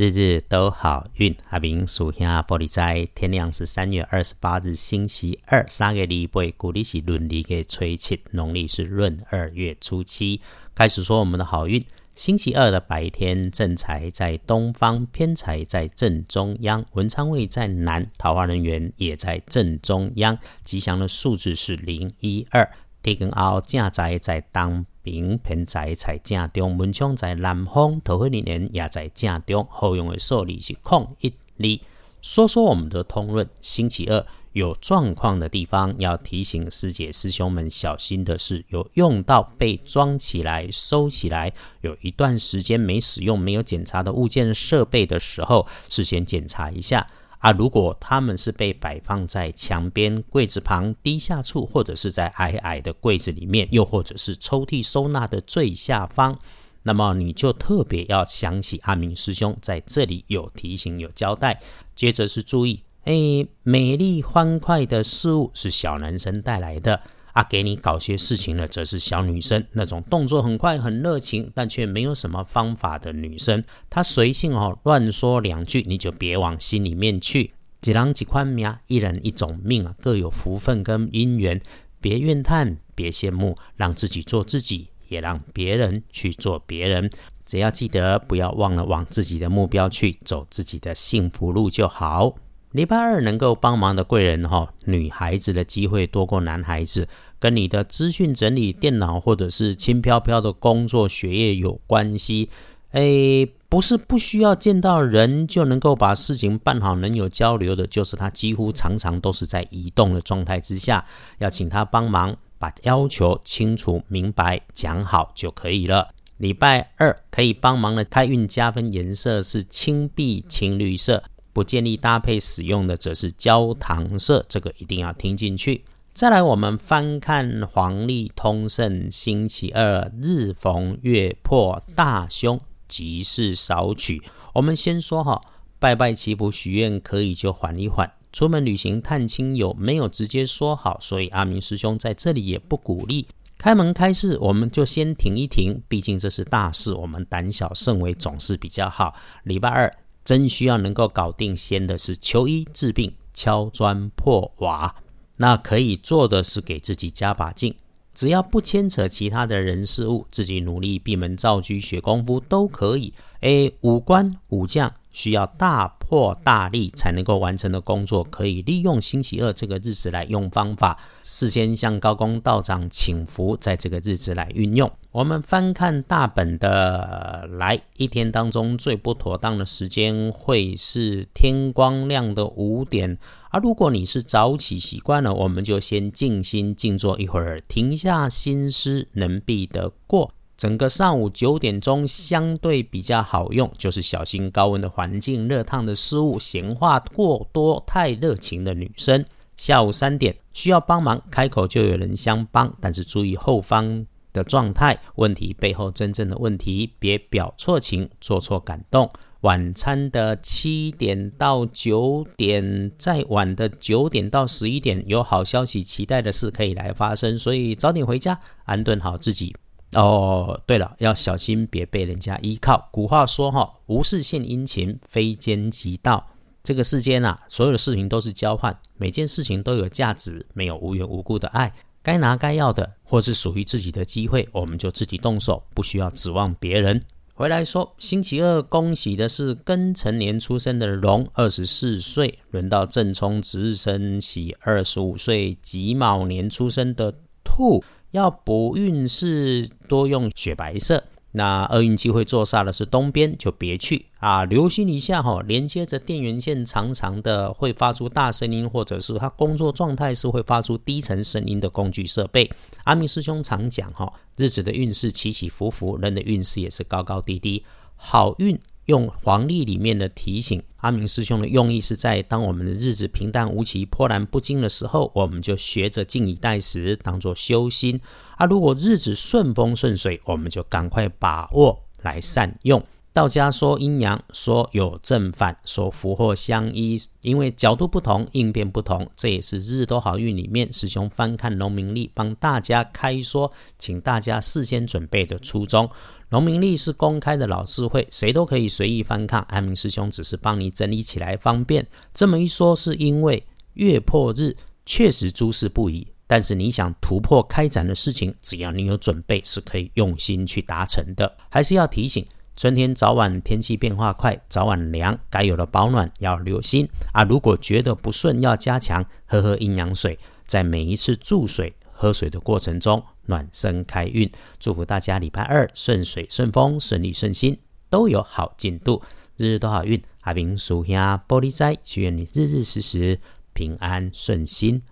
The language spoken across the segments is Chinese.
日日都好运。阿明属下玻璃斋，天亮是三月二十八日星期二，三个礼拜，古历是闰历的初七，农历是闰二月初七。开始说我们的好运。星期二的白天，正财在东方，偏财在正中央，文昌位在南，桃花人员也在正中央。吉祥的数字是零一二。天光后，正宅在东。平偏财在正中，门窗在南方，桃花人缘也在正中。好用的数字是空一二。说说我们的通论，星期二有状况的地方，要提醒师姐师兄们小心的是，有用到被装起来、收起来，有一段时间没使用、没有检查的物件设备的时候，事先检查一下。啊，如果他们是被摆放在墙边、柜子旁、低下处，或者是在矮矮的柜子里面，又或者是抽屉收纳的最下方，那么你就特别要想起阿明师兄在这里有提醒、有交代。接着是注意，哎，美丽欢快的事物是小男生带来的。啊，给你搞些事情的则是小女生，那种动作很快、很热情，但却没有什么方法的女生。她随性哦，乱说两句，你就别往心里面去。几郎几宽命，一人一种命啊，各有福分跟姻缘，别怨叹，别羡慕，让自己做自己，也让别人去做别人。只要记得，不要忘了往自己的目标去走，自己的幸福路就好。礼拜二能够帮忙的贵人哈，女孩子的机会多过男孩子，跟你的资讯整理、电脑或者是轻飘飘的工作、学业有关系。哎，不是不需要见到人就能够把事情办好，能有交流的，就是他几乎常常都是在移动的状态之下，要请他帮忙，把要求清楚明白讲好就可以了。礼拜二可以帮忙的开运加分颜色是青碧、青绿色。不建议搭配使用的则是焦糖色，这个一定要听进去。再来，我们翻看黄历通胜，星期二日逢月破大凶，吉事少取。我们先说哈，拜拜祈福许愿可以就缓一缓。出门旅行探亲友没有直接说好，所以阿明师兄在这里也不鼓励开门开市，我们就先停一停，毕竟这是大事，我们胆小慎微总是比较好。礼拜二。真需要能够搞定先的是求医治病、敲砖破瓦，那可以做的是给自己加把劲，只要不牵扯其他的人事物，自己努力闭门造车学功夫都可以。诶，武官武将。需要大破大立才能够完成的工作，可以利用星期二这个日子来用方法，事先向高公道长请福，在这个日子来运用。我们翻看大本的来，一天当中最不妥当的时间会是天光亮的五点，而如果你是早起习惯了，我们就先静心静坐一会儿，停下心思，能避得过。整个上午九点钟相对比较好用，就是小心高温的环境、热烫的失误、闲话过多、太热情的女生。下午三点需要帮忙，开口就有人相帮，但是注意后方的状态，问题背后真正的问题，别表错情、做错感动。晚餐的七点到九点，再晚的九点到十一点，有好消息、期待的事可以来发生，所以早点回家，安顿好自己。哦，对了，要小心别被人家依靠。古话说哈，无事献殷勤，非奸即盗。这个世间啊，所有的事情都是交换，每件事情都有价值，没有无缘无故的爱。该拿该要的，或是属于自己的机会，我们就自己动手，不需要指望别人。回来说，星期二恭喜的是庚辰年出生的龙，二十四岁；轮到正冲值日生，喜二十五岁己卯年出生的兔。要补运势，多用雪白色。那厄运机会坐煞的是东边，就别去啊！留心一下哈，连接着电源线长长的，会发出大声音，或者是它工作状态是会发出低沉声音的工具设备。阿明师兄常讲哈，日子的运势起起伏伏，人的运势也是高高低低，好运。用黄历里面的提醒，阿明师兄的用意是在当我们的日子平淡无奇、波澜不惊的时候，我们就学着静以待时，当做修心；啊，如果日子顺风顺水，我们就赶快把握来善用。道家说阴阳，说有正反，说福祸相依，因为角度不同，应变不同。这也是日多好运里面师兄翻看农民历，帮大家开说，请大家事先准备的初衷。农民历是公开的老智慧，谁都可以随意翻看。安明师兄只是帮你整理起来方便。这么一说，是因为月破日确实诸事不宜，但是你想突破开展的事情，只要你有准备，是可以用心去达成的。还是要提醒。春天早晚天气变化快，早晚凉，该有的保暖要留心啊！如果觉得不顺，要加强喝喝阴阳水，在每一次注水、喝水的过程中暖身开运。祝福大家礼拜二顺水顺风、顺利顺心，都有好进度，日日都好运。阿明属下玻璃斋，祈愿你日日时时平安顺心，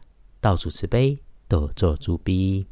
到处慈悲，多做诸逼。